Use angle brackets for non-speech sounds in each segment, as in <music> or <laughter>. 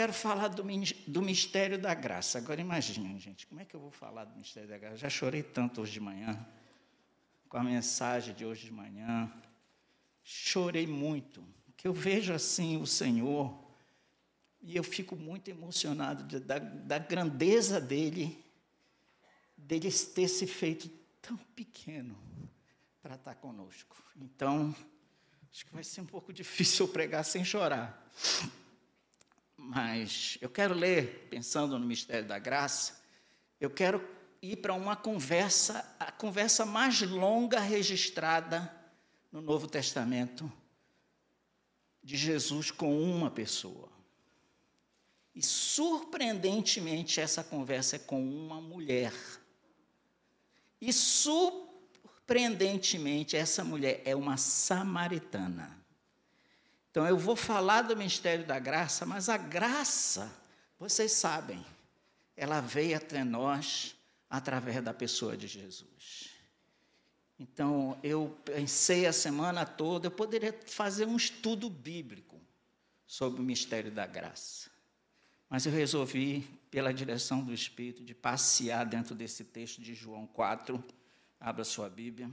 Quero falar do, do mistério da graça. Agora imagine, gente, como é que eu vou falar do mistério da graça? Já chorei tanto hoje de manhã, com a mensagem de hoje de manhã. Chorei muito, que eu vejo assim o Senhor e eu fico muito emocionado de, da, da grandeza dele, dele ter se feito tão pequeno para estar conosco. Então, acho que vai ser um pouco <laughs> difícil eu pregar sem chorar. Mas eu quero ler, pensando no mistério da graça, eu quero ir para uma conversa, a conversa mais longa registrada no Novo Testamento de Jesus com uma pessoa. E surpreendentemente essa conversa é com uma mulher. E surpreendentemente essa mulher é uma samaritana. Então eu vou falar do mistério da graça, mas a graça, vocês sabem, ela veio até nós através da pessoa de Jesus. Então eu pensei a semana toda, eu poderia fazer um estudo bíblico sobre o mistério da graça. Mas eu resolvi, pela direção do Espírito, de passear dentro desse texto de João 4. Abra sua Bíblia.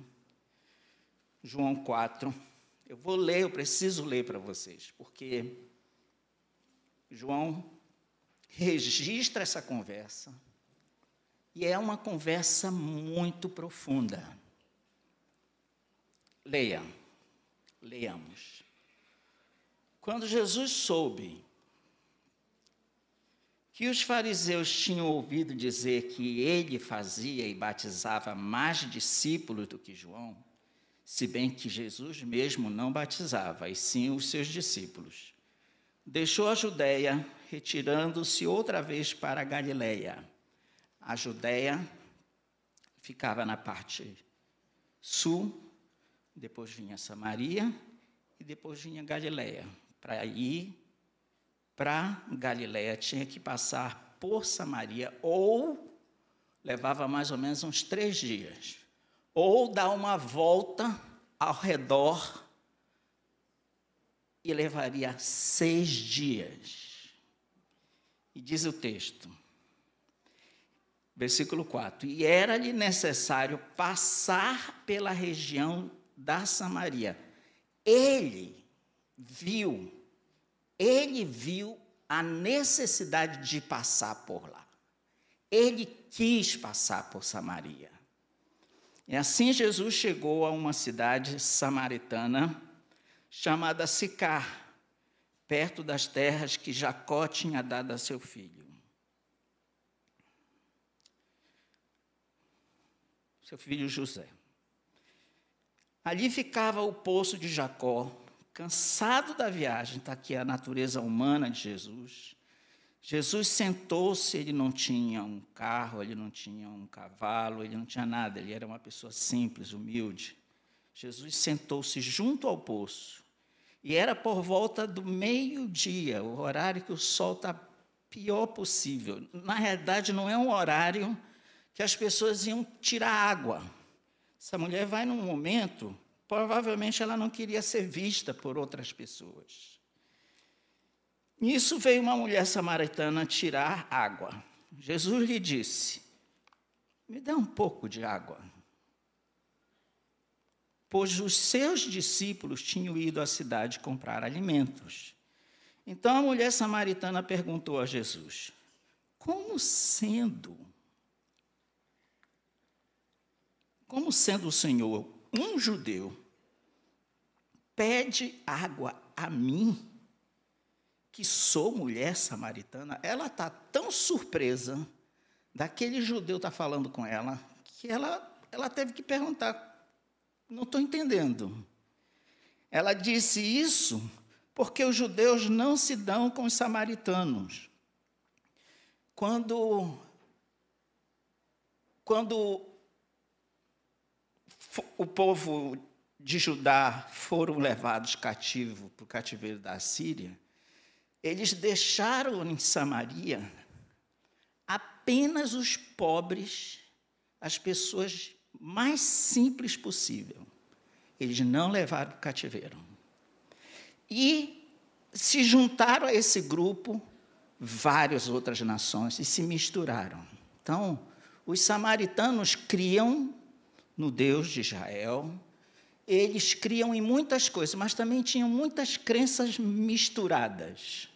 João 4. Eu vou ler, eu preciso ler para vocês, porque João registra essa conversa e é uma conversa muito profunda. Leia, leiamos. Quando Jesus soube que os fariseus tinham ouvido dizer que ele fazia e batizava mais discípulos do que João, se bem que Jesus mesmo não batizava, e sim os seus discípulos. Deixou a Judéia, retirando-se outra vez para a Galiléia. A Judéia ficava na parte sul, depois vinha Samaria e depois vinha Galiléia. Para ir para Galiléia tinha que passar por Samaria ou levava mais ou menos uns três dias ou dar uma volta ao redor e levaria seis dias. E diz o texto, versículo 4: E era-lhe necessário passar pela região da Samaria. Ele viu, ele viu a necessidade de passar por lá. Ele quis passar por Samaria. E assim Jesus chegou a uma cidade samaritana chamada Sicar, perto das terras que Jacó tinha dado a seu filho. Seu filho José. Ali ficava o poço de Jacó, cansado da viagem, está aqui a natureza humana de Jesus. Jesus sentou-se, ele não tinha um carro, ele não tinha um cavalo, ele não tinha nada, ele era uma pessoa simples, humilde. Jesus sentou-se junto ao poço. E era por volta do meio-dia, o horário que o sol está pior possível. Na realidade, não é um horário que as pessoas iam tirar água. Essa mulher vai num momento, provavelmente ela não queria ser vista por outras pessoas. Nisso veio uma mulher samaritana tirar água. Jesus lhe disse: Me dá um pouco de água. Pois os seus discípulos tinham ido à cidade comprar alimentos. Então a mulher samaritana perguntou a Jesus: Como sendo, como sendo o Senhor um judeu, pede água a mim? Que sou mulher samaritana, ela está tão surpresa daquele judeu estar tá falando com ela, que ela, ela teve que perguntar: não estou entendendo. Ela disse isso porque os judeus não se dão com os samaritanos. Quando quando o povo de Judá foram levados cativo para o cativeiro da Síria, eles deixaram em Samaria apenas os pobres, as pessoas mais simples possível. Eles não levaram o cativeiro. E se juntaram a esse grupo várias outras nações e se misturaram. Então, os samaritanos criam no Deus de Israel, eles criam em muitas coisas, mas também tinham muitas crenças misturadas.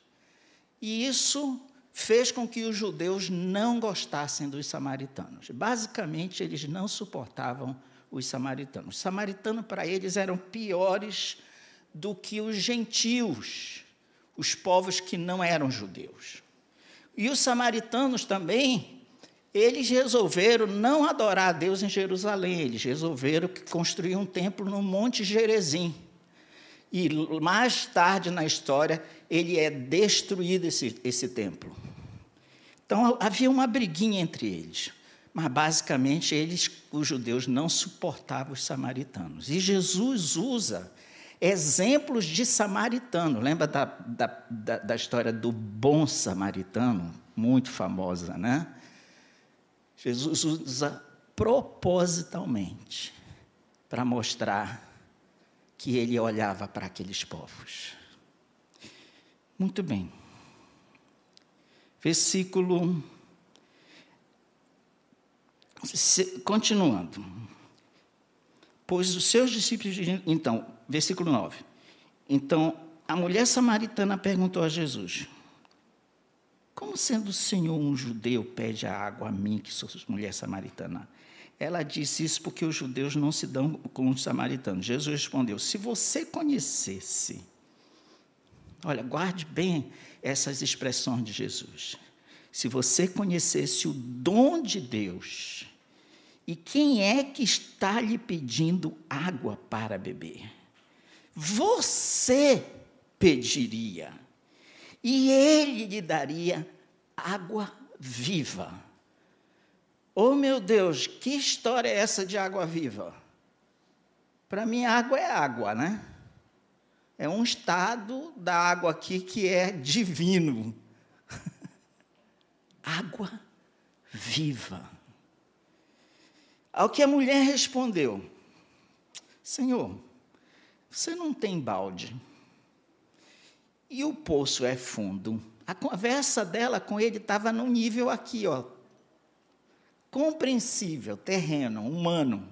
E isso fez com que os judeus não gostassem dos samaritanos. Basicamente, eles não suportavam os samaritanos. Os samaritanos, para eles, eram piores do que os gentios, os povos que não eram judeus. E os samaritanos também, eles resolveram não adorar a Deus em Jerusalém, eles resolveram construir um templo no Monte Gerezim. E mais tarde na história, ele é destruído, esse, esse templo. Então havia uma briguinha entre eles. Mas basicamente eles, os judeus, não suportavam os samaritanos. E Jesus usa exemplos de samaritano. Lembra da, da, da, da história do bom samaritano? Muito famosa, né? Jesus usa propositalmente para mostrar que ele olhava para aqueles povos. Muito bem. Versículo. Continuando. Pois os seus discípulos. Então, versículo 9. Então, a mulher samaritana perguntou a Jesus: Como sendo o Senhor um judeu pede a água a mim, que sou mulher samaritana? Ela disse isso porque os judeus não se dão com os samaritanos. Jesus respondeu: Se você conhecesse, olha, guarde bem essas expressões de Jesus. Se você conhecesse o dom de Deus, e quem é que está lhe pedindo água para beber? Você pediria, e ele lhe daria água viva. Oh meu Deus, que história é essa de água viva? Para mim, água é água, né? É um estado da água aqui que é divino. <laughs> água viva. Ao que a mulher respondeu: Senhor, você não tem balde. E o poço é fundo. A conversa dela com ele estava no nível aqui, ó, compreensível, terreno, humano.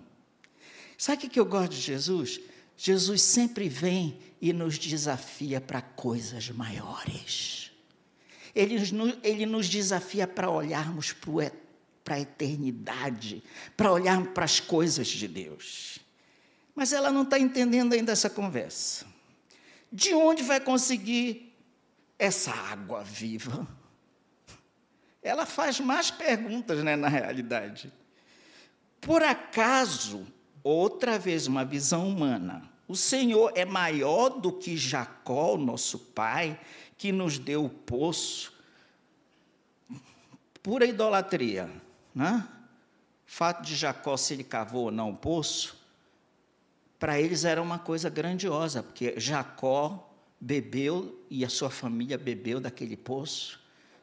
Sabe o que eu gosto de Jesus? Jesus sempre vem e nos desafia para coisas maiores. Ele, ele nos desafia para olharmos para a eternidade, para olharmos para as coisas de Deus. Mas ela não está entendendo ainda essa conversa. De onde vai conseguir essa água viva? ela faz mais perguntas, né, na realidade. Por acaso, outra vez, uma visão humana, o Senhor é maior do que Jacó, nosso pai, que nos deu o poço? Pura idolatria, né? Fato de Jacó, se ele cavou ou não o poço, para eles era uma coisa grandiosa, porque Jacó bebeu e a sua família bebeu daquele poço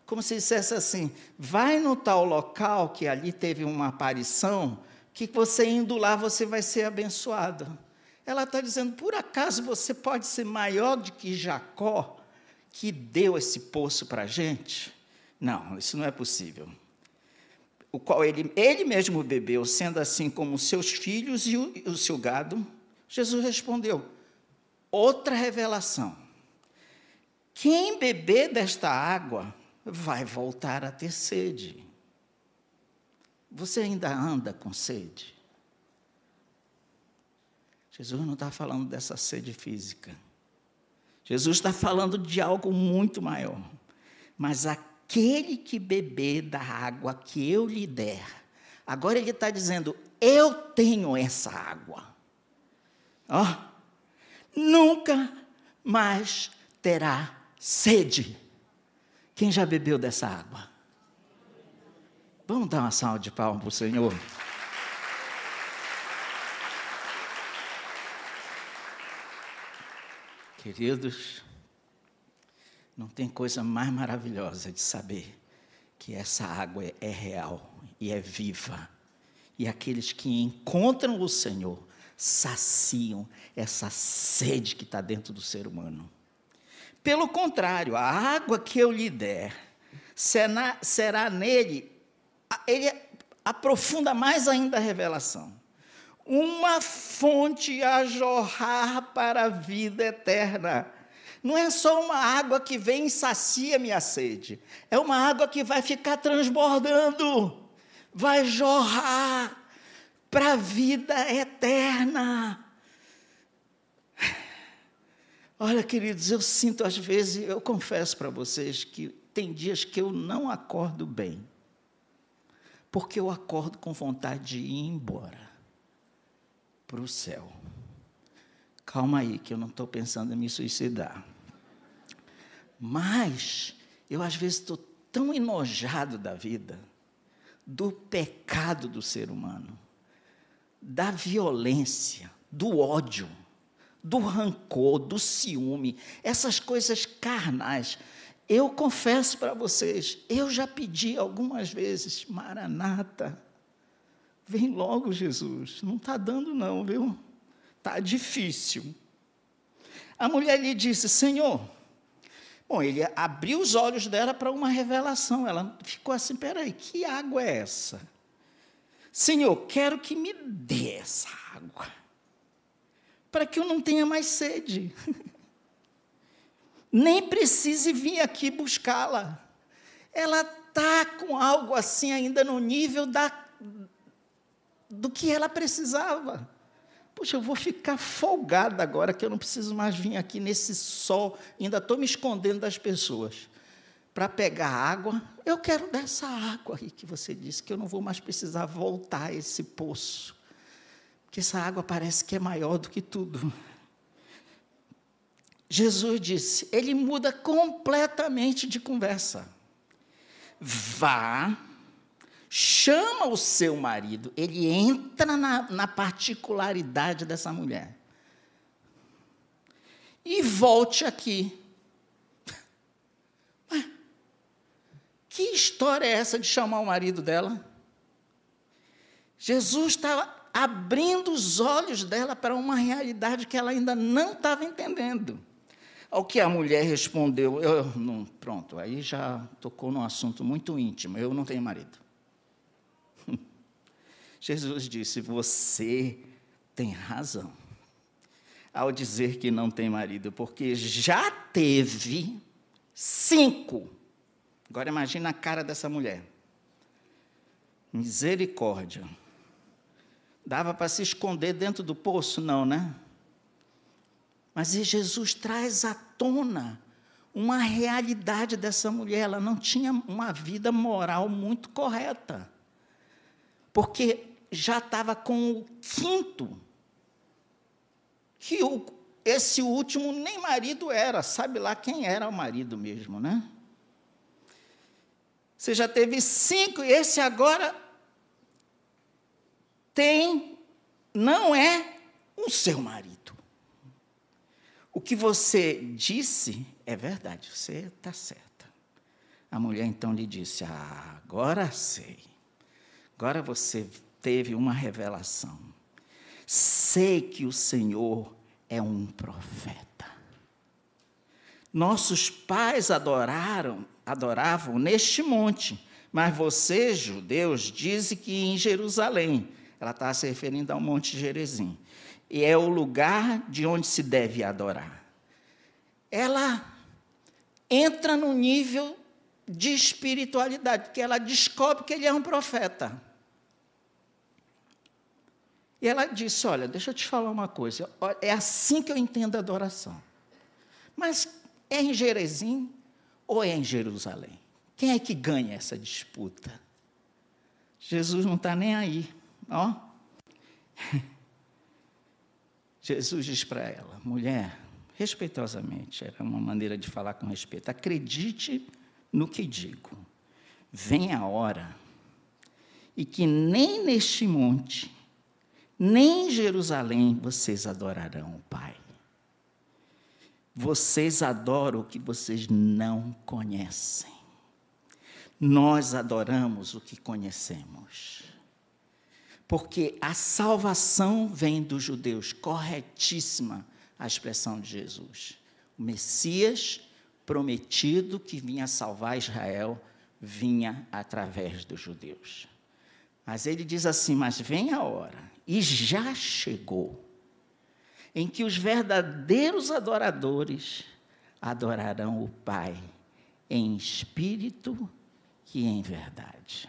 como se dissesse assim: vai no tal local que ali teve uma aparição, que você indo lá você vai ser abençoado. Ela está dizendo: por acaso você pode ser maior do que Jacó, que deu esse poço para a gente? Não, isso não é possível. O qual ele, ele mesmo bebeu, sendo assim como seus filhos e o, o seu gado. Jesus respondeu: outra revelação. Quem beber desta água vai voltar a ter sede. Você ainda anda com sede? Jesus não está falando dessa sede física. Jesus está falando de algo muito maior. Mas aquele que beber da água que eu lhe der, agora ele está dizendo: eu tenho essa água. Ó, nunca mais terá sede. Quem já bebeu dessa água? Vamos dar uma salva de palmas para o Senhor. Queridos, não tem coisa mais maravilhosa de saber que essa água é real e é viva. E aqueles que encontram o Senhor saciam essa sede que está dentro do ser humano. Pelo contrário, a água que eu lhe der será, será nele, ele aprofunda mais ainda a revelação. Uma fonte a jorrar para a vida eterna. Não é só uma água que vem e sacia minha sede, é uma água que vai ficar transbordando, vai jorrar para a vida eterna. Olha, queridos, eu sinto às vezes, eu confesso para vocês que tem dias que eu não acordo bem, porque eu acordo com vontade de ir embora para o céu. Calma aí, que eu não estou pensando em me suicidar. Mas eu às vezes estou tão enojado da vida, do pecado do ser humano, da violência, do ódio, do rancor, do ciúme, essas coisas carnais. Eu confesso para vocês, eu já pedi algumas vezes, Maranata, vem logo Jesus. Não está dando, não, viu? Está difícil. A mulher lhe disse: Senhor, Bom, ele abriu os olhos dela para uma revelação. Ela ficou assim: peraí, que água é essa? Senhor, quero que me dê essa água, para que eu não tenha mais sede. <laughs> Nem precise vir aqui buscá-la. Ela está com algo assim ainda no nível da, do que ela precisava. Puxa, eu vou ficar folgada agora que eu não preciso mais vir aqui nesse sol, ainda estou me escondendo das pessoas. Para pegar água, eu quero dessa água aí que você disse, que eu não vou mais precisar voltar a esse poço. Porque essa água parece que é maior do que tudo. Jesus disse, ele muda completamente de conversa. Vá chama o seu marido, ele entra na, na particularidade dessa mulher. E volte aqui. Que história é essa de chamar o marido dela? Jesus estava abrindo os olhos dela para uma realidade que ela ainda não estava entendendo. Ao que a mulher respondeu, eu, não, pronto, aí já tocou num assunto muito íntimo, eu não tenho marido. <laughs> Jesus disse: Você tem razão ao dizer que não tem marido, porque já teve cinco. Agora imagina a cara dessa mulher. Misericórdia. Dava para se esconder dentro do poço? Não, né? Mas Jesus traz à tona uma realidade dessa mulher. Ela não tinha uma vida moral muito correta. Porque já estava com o quinto, que o, esse último nem marido era, sabe lá quem era o marido mesmo, né? Você já teve cinco, e esse agora tem, não é o seu marido. O que você disse é verdade, você está certa. A mulher então lhe disse: Ah, agora sei. Agora você teve uma revelação. Sei que o Senhor é um profeta. Nossos pais adoraram, adoravam neste monte, mas vocês, judeus, dizem que em Jerusalém. Ela está se referindo ao Monte Gerezim. E é o lugar de onde se deve adorar. Ela entra no nível de espiritualidade, porque ela descobre que ele é um profeta. E ela disse: Olha, deixa eu te falar uma coisa, é assim que eu entendo a adoração. Mas é em Jerezim ou é em Jerusalém? Quem é que ganha essa disputa? Jesus não está nem aí, ó. <laughs> Jesus diz para ela, mulher, respeitosamente, era uma maneira de falar com respeito, acredite no que digo. Vem a hora e que nem neste monte, nem em Jerusalém vocês adorarão o Pai. Vocês adoram o que vocês não conhecem. Nós adoramos o que conhecemos. Porque a salvação vem dos judeus, corretíssima a expressão de Jesus. O Messias prometido que vinha salvar Israel vinha através dos judeus. Mas ele diz assim: Mas vem a hora, e já chegou, em que os verdadeiros adoradores adorarão o Pai em espírito e em verdade.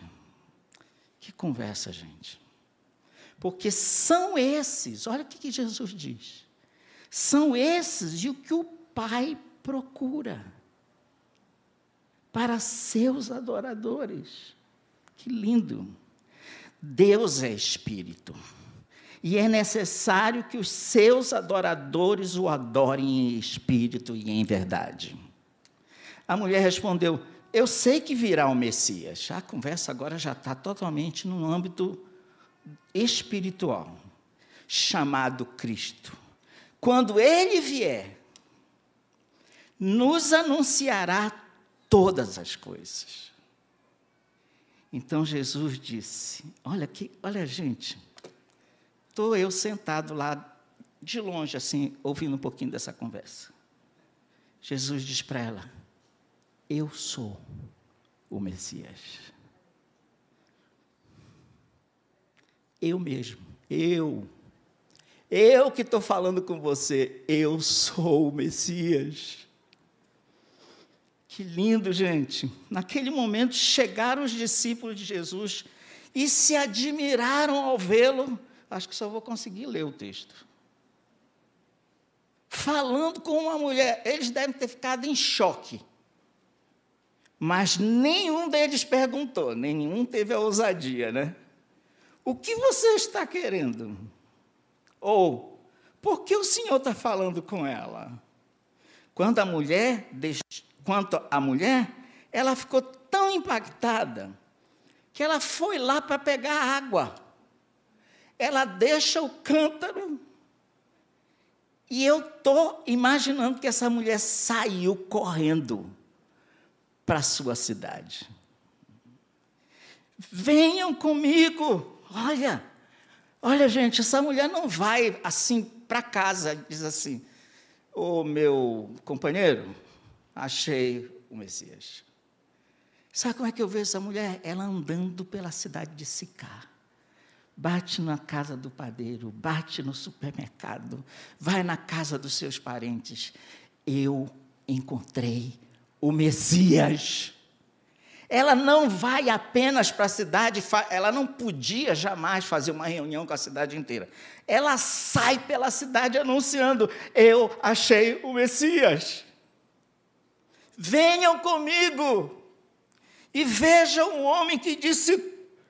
Que conversa, gente. Porque são esses, olha o que Jesus diz. São esses e o que o Pai procura para seus adoradores. Que lindo! Deus é espírito. E é necessário que os seus adoradores o adorem em espírito e em verdade. A mulher respondeu: Eu sei que virá o Messias. A conversa agora já está totalmente no âmbito espiritual, chamado Cristo. Quando ele vier, nos anunciará todas as coisas. Então Jesus disse: Olha que, olha gente, estou eu sentado lá de longe assim, ouvindo um pouquinho dessa conversa. Jesus diz para ela: Eu sou o Messias. Eu mesmo, eu. Eu que estou falando com você, eu sou o Messias. Que lindo, gente. Naquele momento chegaram os discípulos de Jesus e se admiraram ao vê-lo. Acho que só vou conseguir ler o texto. Falando com uma mulher, eles devem ter ficado em choque. Mas nenhum deles perguntou, nenhum teve a ousadia, né? O que você está querendo? Ou, por que o Senhor está falando com ela? Quando a mulher quanto à mulher, ela ficou tão impactada que ela foi lá para pegar água. Ela deixa o cântaro e eu estou imaginando que essa mulher saiu correndo para a sua cidade. Venham comigo. Olha, olha, gente, essa mulher não vai assim para casa, diz assim: Ô meu companheiro, achei o Messias. Sabe como é que eu vejo essa mulher? Ela andando pela cidade de Sicá. Bate na casa do padeiro, bate no supermercado, vai na casa dos seus parentes. Eu encontrei o Messias. Ela não vai apenas para a cidade, ela não podia jamais fazer uma reunião com a cidade inteira. Ela sai pela cidade anunciando: Eu achei o Messias. Venham comigo e vejam um homem que disse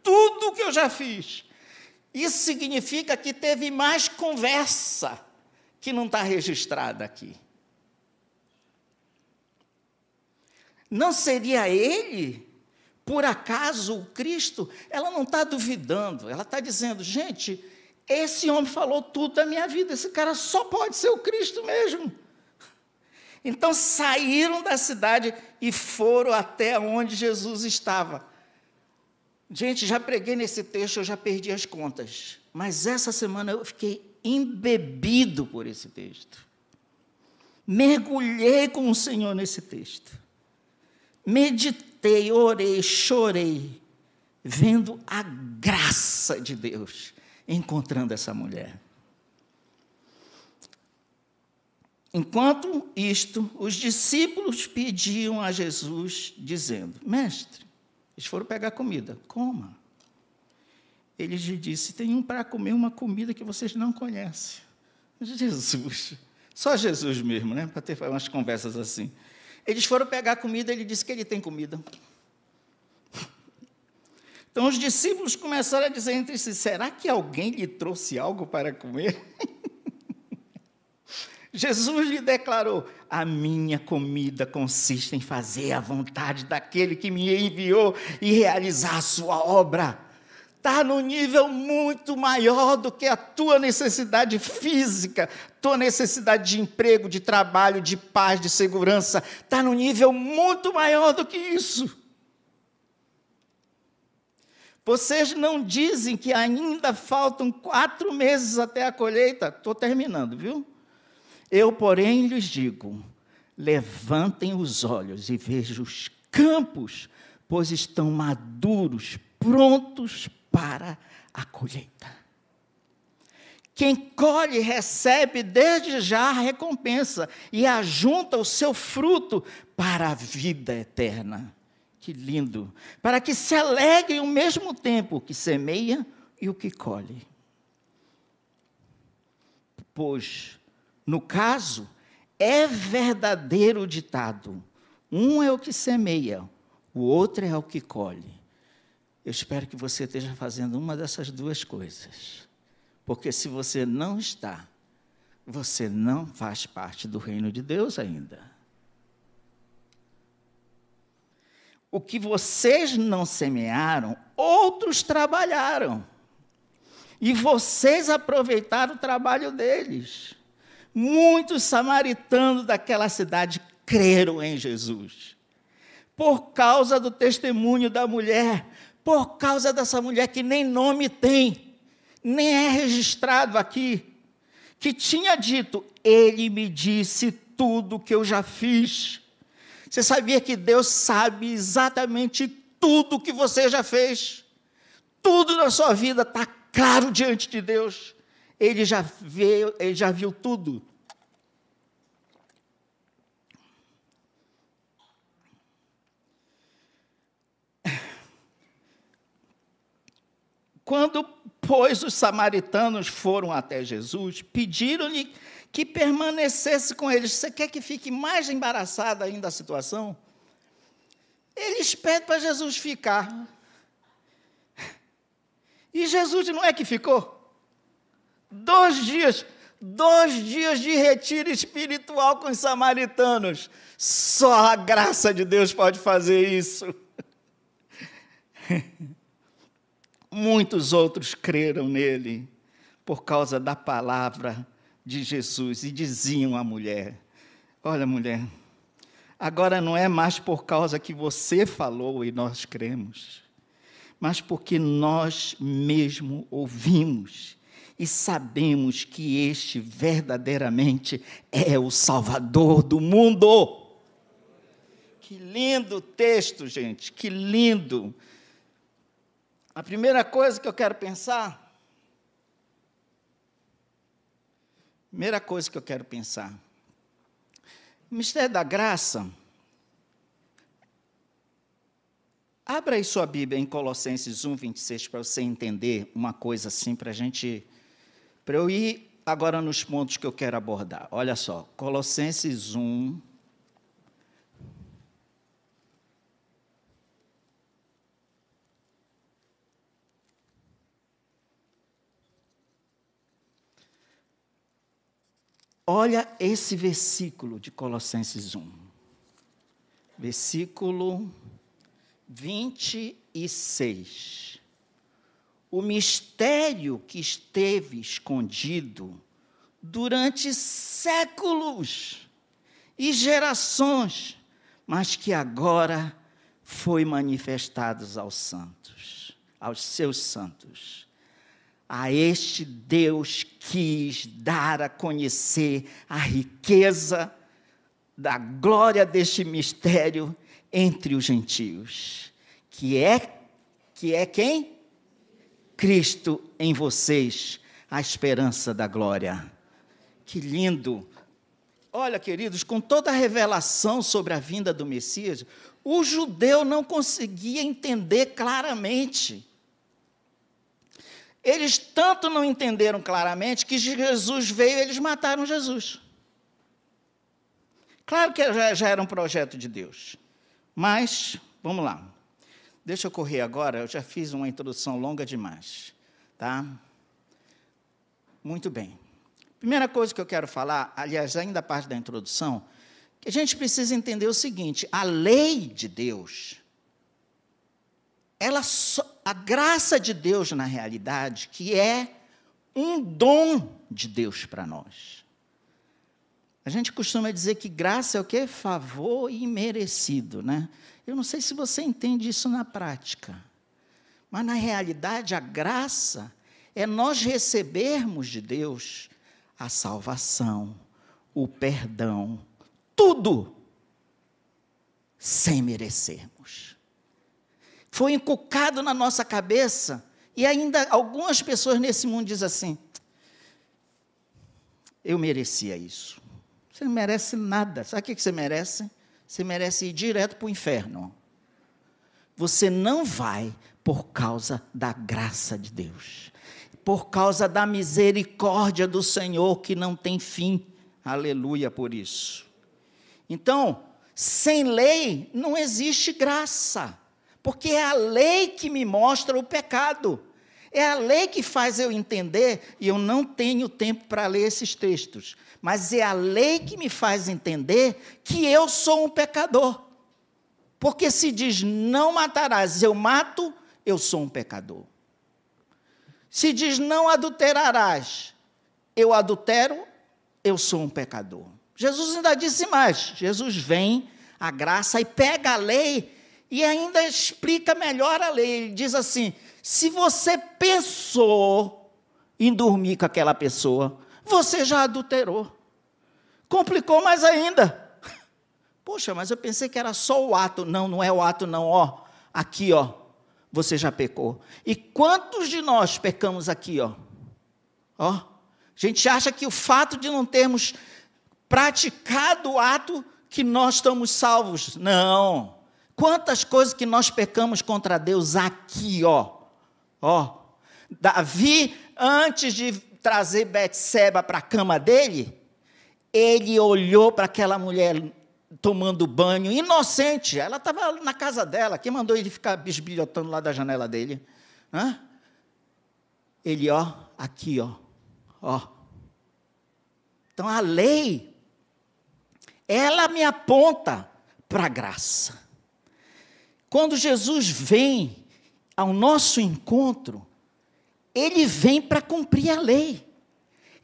tudo o que eu já fiz. Isso significa que teve mais conversa que não está registrada aqui. Não seria ele, por acaso, o Cristo? Ela não está duvidando, ela está dizendo, gente, esse homem falou tudo da minha vida, esse cara só pode ser o Cristo mesmo. Então saíram da cidade e foram até onde Jesus estava. Gente, já preguei nesse texto, eu já perdi as contas. Mas essa semana eu fiquei embebido por esse texto. Mergulhei com o Senhor nesse texto. Meditei, orei, chorei, vendo a graça de Deus encontrando essa mulher. Enquanto isto, os discípulos pediam a Jesus, dizendo: Mestre, eles foram pegar comida, coma. Ele lhe disse: Tem um para comer uma comida que vocês não conhecem. Jesus, só Jesus mesmo, né? Para ter umas conversas assim. Eles foram pegar comida, ele disse que ele tem comida. Então os discípulos começaram a dizer entre si: será que alguém lhe trouxe algo para comer? Jesus lhe declarou: A minha comida consiste em fazer a vontade daquele que me enviou e realizar a sua obra. está no nível muito maior do que a tua necessidade física, tua necessidade de emprego, de trabalho, de paz, de segurança. Está no nível muito maior do que isso. Vocês não dizem que ainda faltam quatro meses até a colheita? Estou terminando, viu? Eu, porém, lhes digo: levantem os olhos e vejam os campos, pois estão maduros, prontos para a colheita. Quem colhe recebe desde já a recompensa e ajunta o seu fruto para a vida eterna. Que lindo! Para que se alegrem ao mesmo tempo que semeia e o que colhe. Pois, no caso, é verdadeiro o ditado: um é o que semeia, o outro é o que colhe. Eu espero que você esteja fazendo uma dessas duas coisas. Porque se você não está, você não faz parte do reino de Deus ainda. O que vocês não semearam, outros trabalharam. E vocês aproveitaram o trabalho deles. Muitos samaritanos daquela cidade creram em Jesus. Por causa do testemunho da mulher, por causa dessa mulher que nem nome tem, nem é registrado aqui, que tinha dito: Ele me disse tudo o que eu já fiz. Você sabia que Deus sabe exatamente tudo que você já fez? Tudo na sua vida está claro diante de Deus. Ele já viu, ele já viu tudo. Quando, pois, os samaritanos foram até Jesus, pediram-lhe que permanecesse com eles. Você quer que fique mais embaraçada ainda a situação? Eles pedem para Jesus ficar. E Jesus não é que ficou? Dois dias, dois dias de retiro espiritual com os samaritanos. Só a graça de Deus pode fazer isso. <laughs> Muitos outros creram nele por causa da palavra de Jesus e diziam à mulher: Olha, mulher, agora não é mais por causa que você falou e nós cremos, mas porque nós mesmo ouvimos e sabemos que este verdadeiramente é o Salvador do mundo. Que lindo texto, gente, que lindo. A primeira coisa que eu quero pensar, primeira coisa que eu quero pensar, o mistério da graça. Abra aí sua Bíblia em Colossenses 1, 26, para você entender uma coisa assim, para a gente. Para eu ir agora nos pontos que eu quero abordar. Olha só, Colossenses 1, Olha esse versículo de Colossenses 1. Versículo 26. O mistério que esteve escondido durante séculos e gerações, mas que agora foi manifestado aos santos, aos seus santos a este Deus quis dar a conhecer a riqueza da glória deste mistério entre os gentios, que é que é quem? Cristo em vocês, a esperança da glória. Que lindo! Olha, queridos, com toda a revelação sobre a vinda do Messias, o judeu não conseguia entender claramente eles tanto não entenderam claramente que Jesus veio eles mataram Jesus. Claro que já, já era um projeto de Deus. Mas, vamos lá. Deixa eu correr agora, eu já fiz uma introdução longa demais. Tá? Muito bem. Primeira coisa que eu quero falar, aliás, ainda parte da introdução, que a gente precisa entender o seguinte: a lei de Deus, ela, a graça de Deus, na realidade, que é um dom de Deus para nós. A gente costuma dizer que graça é o que? Favor imerecido, né? Eu não sei se você entende isso na prática. Mas na realidade, a graça é nós recebermos de Deus a salvação, o perdão, tudo sem merecermos. Foi inculcado na nossa cabeça e ainda algumas pessoas nesse mundo dizem assim: eu merecia isso. Você não merece nada. Sabe o que você merece? Você merece ir direto para o inferno. Você não vai por causa da graça de Deus, por causa da misericórdia do Senhor que não tem fim. Aleluia por isso. Então, sem lei não existe graça, porque é a lei que me mostra o pecado. É a lei que faz eu entender, e eu não tenho tempo para ler esses textos, mas é a lei que me faz entender que eu sou um pecador. Porque se diz não matarás, eu mato, eu sou um pecador. Se diz não adulterarás, eu adultero, eu sou um pecador. Jesus ainda disse mais: Jesus vem, a graça, e pega a lei e ainda explica melhor a lei. Ele diz assim: se você pensou em dormir com aquela pessoa, você já adulterou. Complicou mais ainda. <laughs> Poxa, mas eu pensei que era só o ato. Não, não é o ato, não. Ó, aqui, ó, você já pecou. E quantos de nós pecamos aqui, ó? Ó, a gente acha que o fato de não termos praticado o ato que nós estamos salvos. Não. Quantas coisas que nós pecamos contra Deus aqui, ó. Ó, Davi, antes de trazer Betseba para a cama dele, ele olhou para aquela mulher tomando banho, inocente. Ela estava na casa dela. Quem mandou ele ficar bisbilhotando lá da janela dele? Hã? Ele, ó, aqui, ó, ó. Então a lei, ela me aponta para a graça. Quando Jesus vem ao nosso encontro, ele vem para cumprir a lei.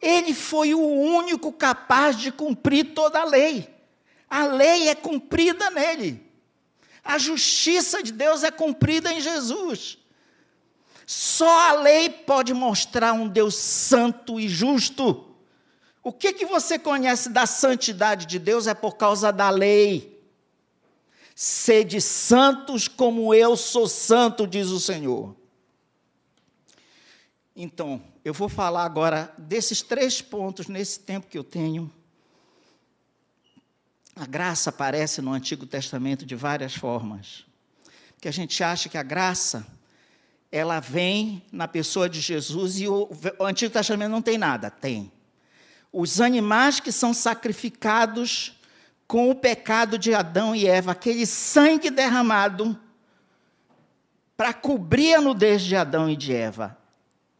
Ele foi o único capaz de cumprir toda a lei. A lei é cumprida nele. A justiça de Deus é cumprida em Jesus. Só a lei pode mostrar um Deus santo e justo. O que, que você conhece da santidade de Deus é por causa da lei. Sede santos como eu sou santo, diz o Senhor. Então, eu vou falar agora desses três pontos nesse tempo que eu tenho. A graça aparece no Antigo Testamento de várias formas. Que a gente acha que a graça ela vem na pessoa de Jesus e o, o Antigo Testamento não tem nada, tem. Os animais que são sacrificados com o pecado de Adão e Eva, aquele sangue derramado para cobrir a nudez de Adão e de Eva,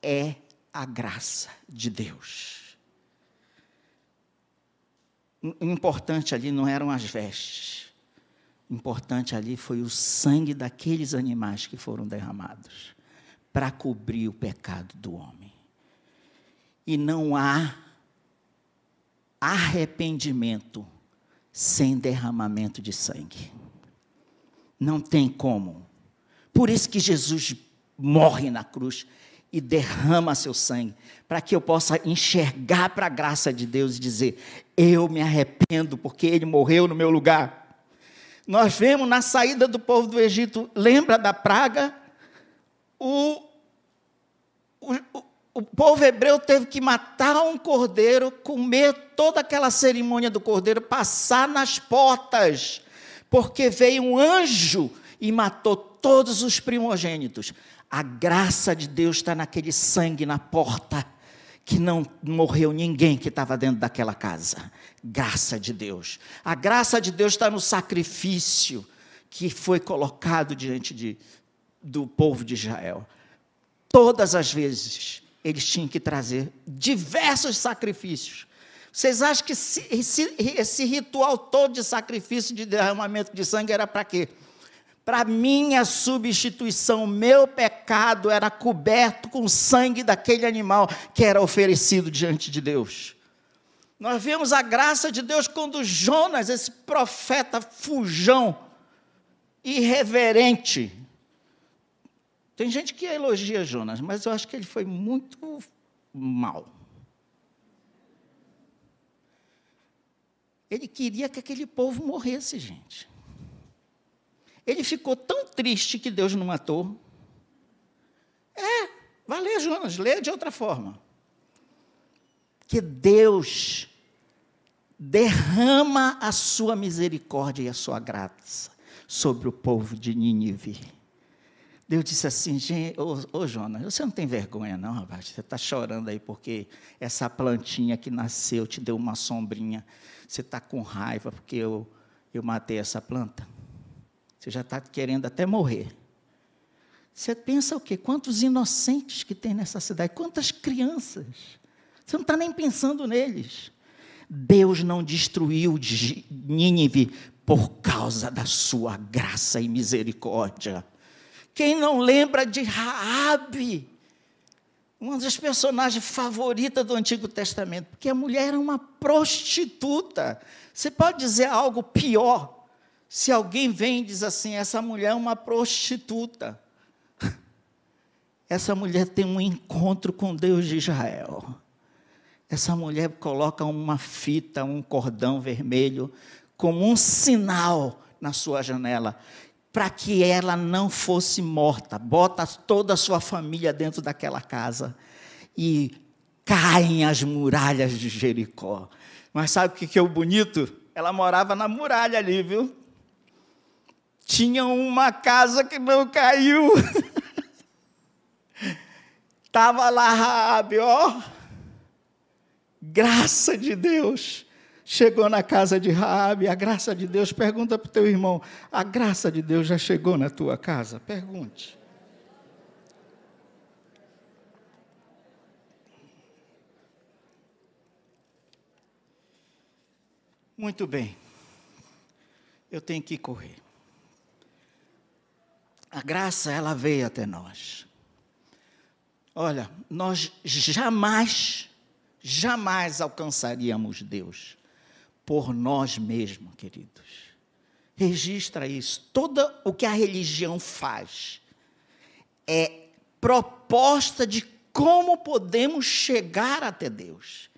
é a graça de Deus. O importante ali não eram as vestes. O importante ali foi o sangue daqueles animais que foram derramados para cobrir o pecado do homem. E não há arrependimento sem derramamento de sangue. Não tem como. Por isso que Jesus morre na cruz e derrama seu sangue, para que eu possa enxergar para a graça de Deus e dizer: Eu me arrependo porque ele morreu no meu lugar. Nós vemos na saída do povo do Egito, lembra da praga? O, o, o povo hebreu teve que matar um cordeiro, comer toda aquela cerimônia do cordeiro, passar nas portas, porque veio um anjo e matou todos os primogênitos. A graça de Deus está naquele sangue na porta, que não morreu ninguém que estava dentro daquela casa. Graça de Deus. A graça de Deus está no sacrifício que foi colocado diante de, do povo de Israel. Todas as vezes eles tinham que trazer diversos sacrifícios. Vocês acham que esse, esse, esse ritual todo de sacrifício, de derramamento de sangue, era para quê? para minha substituição, meu pecado era coberto com o sangue daquele animal que era oferecido diante de Deus. Nós vemos a graça de Deus quando Jonas, esse profeta fujão, irreverente. Tem gente que elogia Jonas, mas eu acho que ele foi muito mal. Ele queria que aquele povo morresse, gente. Ele ficou tão triste que Deus não matou. É, vai ler Jonas, lê de outra forma. Que Deus derrama a sua misericórdia e a sua graça sobre o povo de Nínive. Deus disse assim, ô, ô Jonas, você não tem vergonha não, rapaz, você está chorando aí porque essa plantinha que nasceu te deu uma sombrinha, você está com raiva porque eu, eu matei essa planta? Você já está querendo até morrer. Você pensa o quê? Quantos inocentes que tem nessa cidade? Quantas crianças? Você não está nem pensando neles. Deus não destruiu Nínive por causa da sua graça e misericórdia. Quem não lembra de Raabe? Uma das personagens favoritas do Antigo Testamento, porque a mulher era uma prostituta. Você pode dizer algo pior se alguém vem e diz assim: essa mulher é uma prostituta, <laughs> essa mulher tem um encontro com Deus de Israel. Essa mulher coloca uma fita, um cordão vermelho, como um sinal na sua janela, para que ela não fosse morta. Bota toda a sua família dentro daquela casa e caem as muralhas de Jericó. Mas sabe o que é o bonito? Ela morava na muralha ali, viu? tinha uma casa que não caiu. <laughs> Estava lá Raabe, ó. Graça de Deus. Chegou na casa de Raabe, a graça de Deus. Pergunta para o teu irmão, a graça de Deus já chegou na tua casa? Pergunte. Muito bem. Eu tenho que correr. A graça, ela veio até nós. Olha, nós jamais, jamais alcançaríamos Deus por nós mesmos, queridos. Registra isso. Todo o que a religião faz é proposta de como podemos chegar até Deus.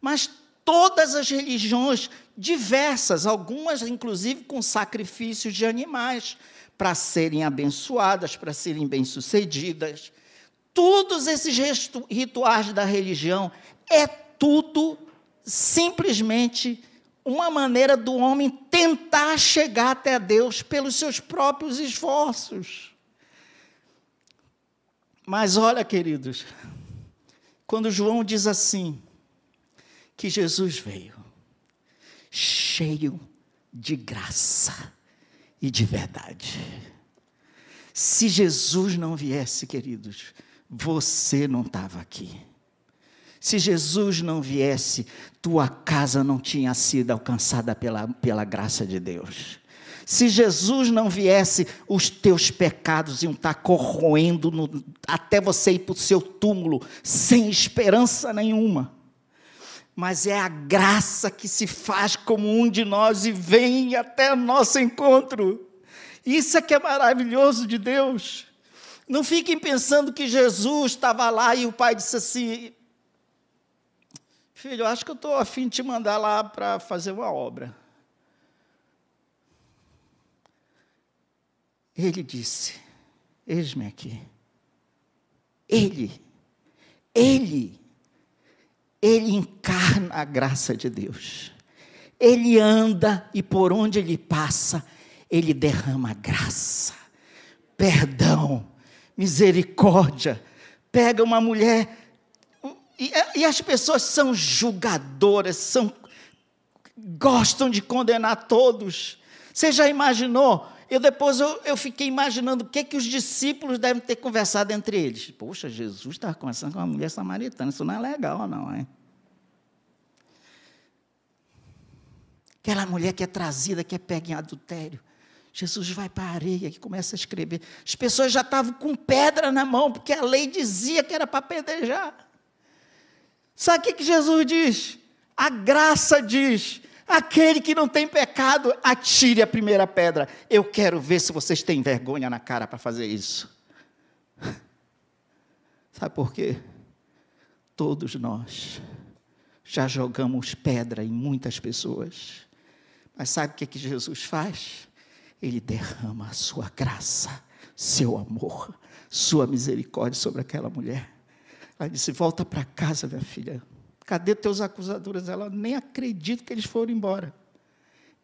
Mas todas as religiões diversas, algumas inclusive com sacrifícios de animais, para serem abençoadas, para serem bem-sucedidas. Todos esses rituais da religião é tudo simplesmente uma maneira do homem tentar chegar até Deus pelos seus próprios esforços. Mas olha, queridos, quando João diz assim, que Jesus veio cheio de graça e de verdade. Se Jesus não viesse, queridos, você não estava aqui. Se Jesus não viesse, tua casa não tinha sido alcançada pela, pela graça de Deus. Se Jesus não viesse, os teus pecados iam estar corroendo no, até você ir para o seu túmulo, sem esperança nenhuma mas é a graça que se faz como um de nós e vem até nosso encontro. Isso é que é maravilhoso de Deus. Não fiquem pensando que Jesus estava lá e o pai disse assim: Filho, acho que eu estou afim de te mandar lá para fazer uma obra. Ele disse: Eis-me aqui. Ele, ele ele encarna a graça de Deus. Ele anda e por onde ele passa, ele derrama graça, perdão, misericórdia. Pega uma mulher. E, e as pessoas são julgadoras, são, gostam de condenar todos. Você já imaginou? Eu depois eu, eu fiquei imaginando o que, que os discípulos devem ter conversado entre eles. Poxa, Jesus estava conversando com uma mulher samaritana, isso não é legal, não, é? Aquela mulher que é trazida, que é pega em adultério. Jesus vai para a areia e começa a escrever. As pessoas já estavam com pedra na mão, porque a lei dizia que era para apedrejar. Sabe o que, Jesus diz? A graça diz: aquele que não tem pecado, atire a primeira pedra. Eu quero ver se vocês têm vergonha na cara para fazer isso. <laughs> Sabe por quê? Todos nós já jogamos pedra em muitas pessoas. Mas sabe o que, que Jesus faz? Ele derrama a sua graça, seu amor, sua misericórdia sobre aquela mulher. Ela disse: Volta para casa, minha filha. Cadê teus acusadores? Ela nem acredita que eles foram embora.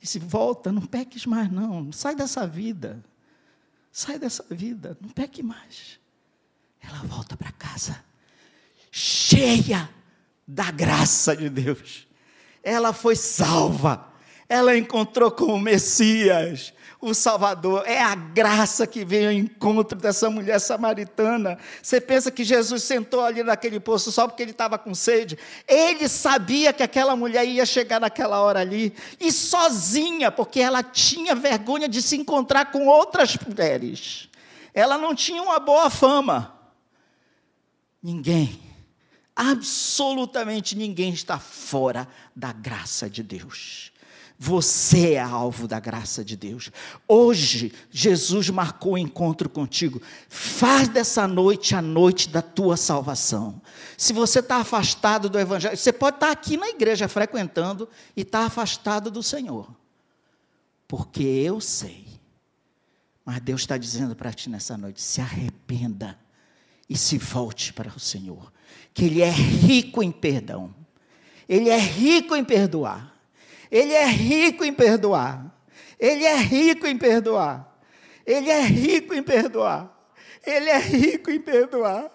Disse: Volta, não peques mais, não. Sai dessa vida. Sai dessa vida, não peque mais. Ela volta para casa, cheia da graça de Deus. Ela foi salva. Ela encontrou com o Messias o Salvador, é a graça que veio ao encontro dessa mulher samaritana. Você pensa que Jesus sentou ali naquele poço só porque ele estava com sede? Ele sabia que aquela mulher ia chegar naquela hora ali, e sozinha, porque ela tinha vergonha de se encontrar com outras mulheres. Ela não tinha uma boa fama. Ninguém, absolutamente ninguém está fora da graça de Deus. Você é alvo da graça de Deus. Hoje, Jesus marcou o um encontro contigo. Faz dessa noite a noite da tua salvação. Se você está afastado do Evangelho, você pode estar tá aqui na igreja frequentando e estar tá afastado do Senhor. Porque eu sei. Mas Deus está dizendo para ti nessa noite: se arrependa e se volte para o Senhor. Que Ele é rico em perdão. Ele é rico em perdoar. Ele é rico em perdoar. Ele é rico em perdoar. Ele é rico em perdoar. Ele é rico em perdoar.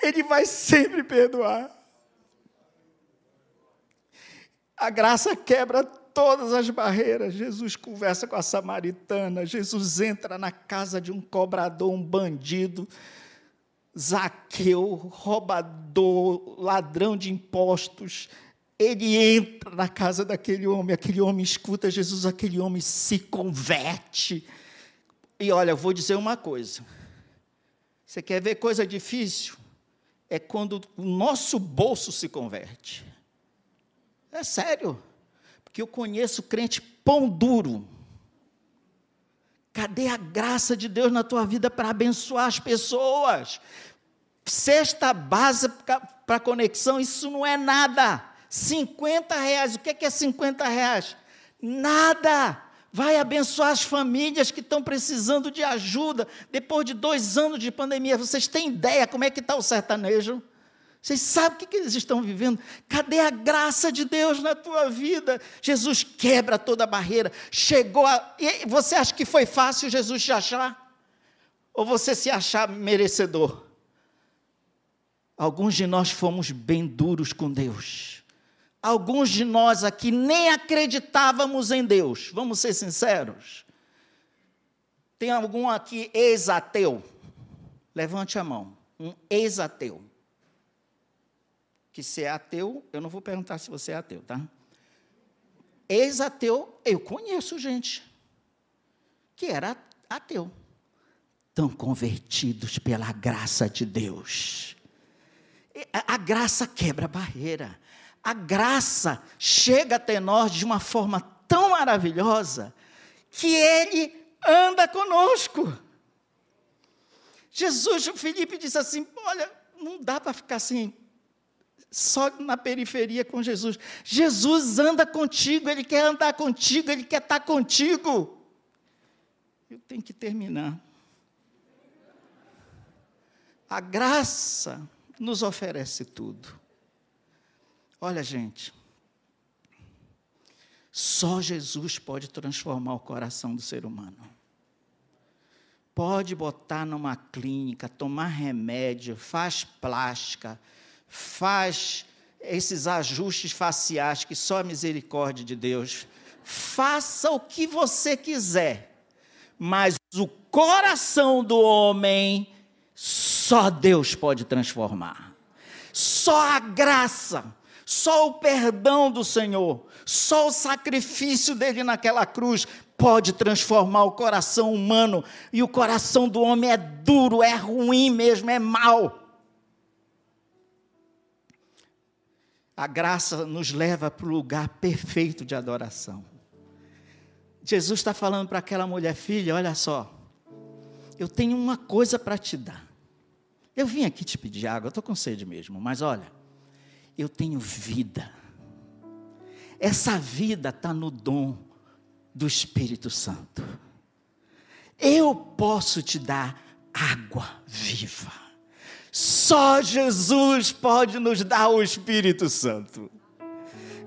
Ele vai sempre perdoar. A graça quebra todas as barreiras. Jesus conversa com a samaritana. Jesus entra na casa de um cobrador, um bandido. Zaqueu, roubador, ladrão de impostos, ele entra na casa daquele homem, aquele homem escuta Jesus, aquele homem se converte. E olha, eu vou dizer uma coisa. Você quer ver coisa difícil? É quando o nosso bolso se converte. É sério. Porque eu conheço crente pão duro. Cadê a graça de Deus na tua vida para abençoar as pessoas? Sexta base para conexão, isso não é nada. 50 reais. O que é 50 reais? Nada. Vai abençoar as famílias que estão precisando de ajuda depois de dois anos de pandemia. Vocês têm ideia como é que está o sertanejo? Vocês sabem o que, que eles estão vivendo? Cadê a graça de Deus na tua vida? Jesus quebra toda a barreira. Chegou a. E você acha que foi fácil Jesus te achar? Ou você se achar merecedor? Alguns de nós fomos bem duros com Deus alguns de nós aqui nem acreditávamos em Deus, vamos ser sinceros. Tem algum aqui ex-ateu? Levante a mão. Um ex-ateu. Que se é ateu, eu não vou perguntar se você é ateu, tá? Ex-ateu, eu conheço gente que era ateu. Tão convertidos pela graça de Deus. A, graça quebra a barreira a graça chega até nós de uma forma tão maravilhosa que ele anda conosco. Jesus, o Felipe disse assim: Olha, não dá para ficar assim, só na periferia com Jesus. Jesus anda contigo, ele quer andar contigo, ele quer estar contigo. Eu tenho que terminar. A graça nos oferece tudo. Olha, gente, só Jesus pode transformar o coração do ser humano. Pode botar numa clínica, tomar remédio, faz plástica, faz esses ajustes faciais que só a misericórdia de Deus. Faça o que você quiser, mas o coração do homem só Deus pode transformar. Só a graça só o perdão do Senhor, só o sacrifício dele naquela cruz pode transformar o coração humano, e o coração do homem é duro, é ruim mesmo, é mau. A graça nos leva para o lugar perfeito de adoração. Jesus está falando para aquela mulher, filha, olha só, eu tenho uma coisa para te dar. Eu vim aqui te pedir água, eu estou com sede mesmo, mas olha, eu tenho vida. Essa vida está no dom do Espírito Santo. Eu posso te dar água viva. Só Jesus pode nos dar o Espírito Santo.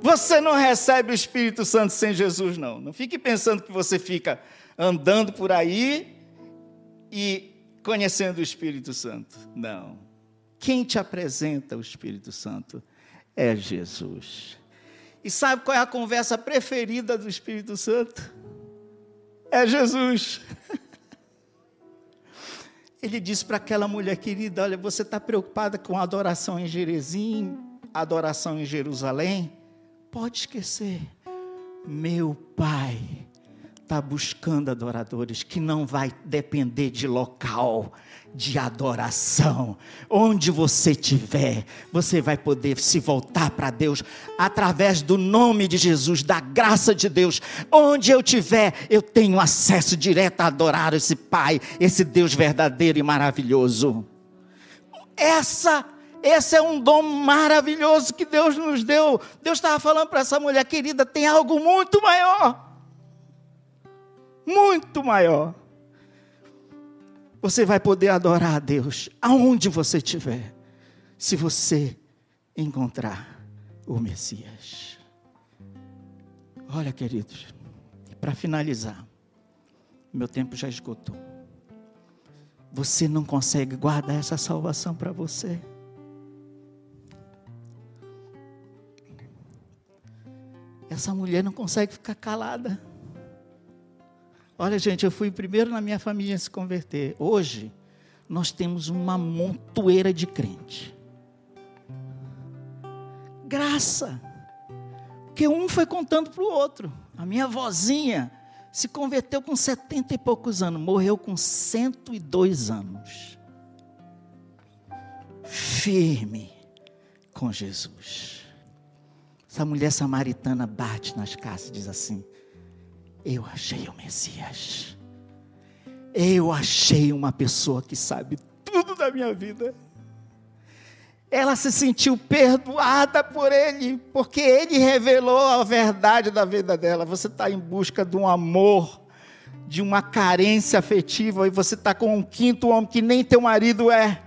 Você não recebe o Espírito Santo sem Jesus, não. Não fique pensando que você fica andando por aí e conhecendo o Espírito Santo. Não. Quem te apresenta o Espírito Santo é Jesus. E sabe qual é a conversa preferida do Espírito Santo? É Jesus. <laughs> Ele disse para aquela mulher querida: Olha, você está preocupada com a adoração em Jerezim, adoração em Jerusalém? Pode esquecer. Meu Pai está buscando adoradores que não vai depender de local, de adoração. Onde você estiver, você vai poder se voltar para Deus através do nome de Jesus, da graça de Deus. Onde eu estiver, eu tenho acesso direto a adorar esse Pai, esse Deus verdadeiro e maravilhoso. Essa esse é um dom maravilhoso que Deus nos deu. Deus estava falando para essa mulher querida: tem algo muito maior. Muito maior você vai poder adorar a Deus aonde você estiver, se você encontrar o Messias. Olha, queridos, para finalizar, meu tempo já esgotou. Você não consegue guardar essa salvação para você. Essa mulher não consegue ficar calada. Olha, gente, eu fui o primeiro na minha família a se converter. Hoje, nós temos uma montoeira de crente. Graça. Porque um foi contando para o outro. A minha vozinha se converteu com setenta e poucos anos, morreu com 102 anos. Firme com Jesus. Essa mulher samaritana bate nas casas e diz assim: eu achei o Messias. Eu achei uma pessoa que sabe tudo da minha vida. Ela se sentiu perdoada por Ele, porque Ele revelou a verdade da vida dela. Você está em busca de um amor, de uma carência afetiva, e você está com um quinto homem que nem teu marido é.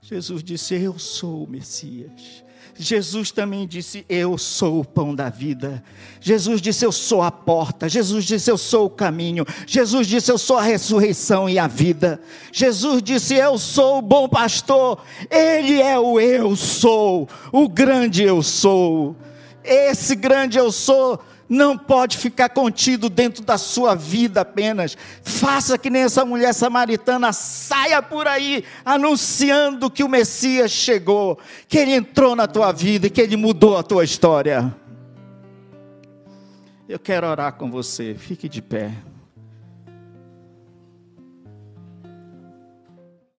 Jesus disse: Eu sou o Messias. Jesus também disse: Eu sou o pão da vida. Jesus disse: Eu sou a porta. Jesus disse: Eu sou o caminho. Jesus disse: Eu sou a ressurreição e a vida. Jesus disse: Eu sou o bom pastor. Ele é o eu sou, o grande eu sou. Esse grande eu sou não pode ficar contido dentro da sua vida apenas. Faça que nem essa mulher samaritana, saia por aí anunciando que o Messias chegou, que ele entrou na tua vida e que ele mudou a tua história. Eu quero orar com você, fique de pé.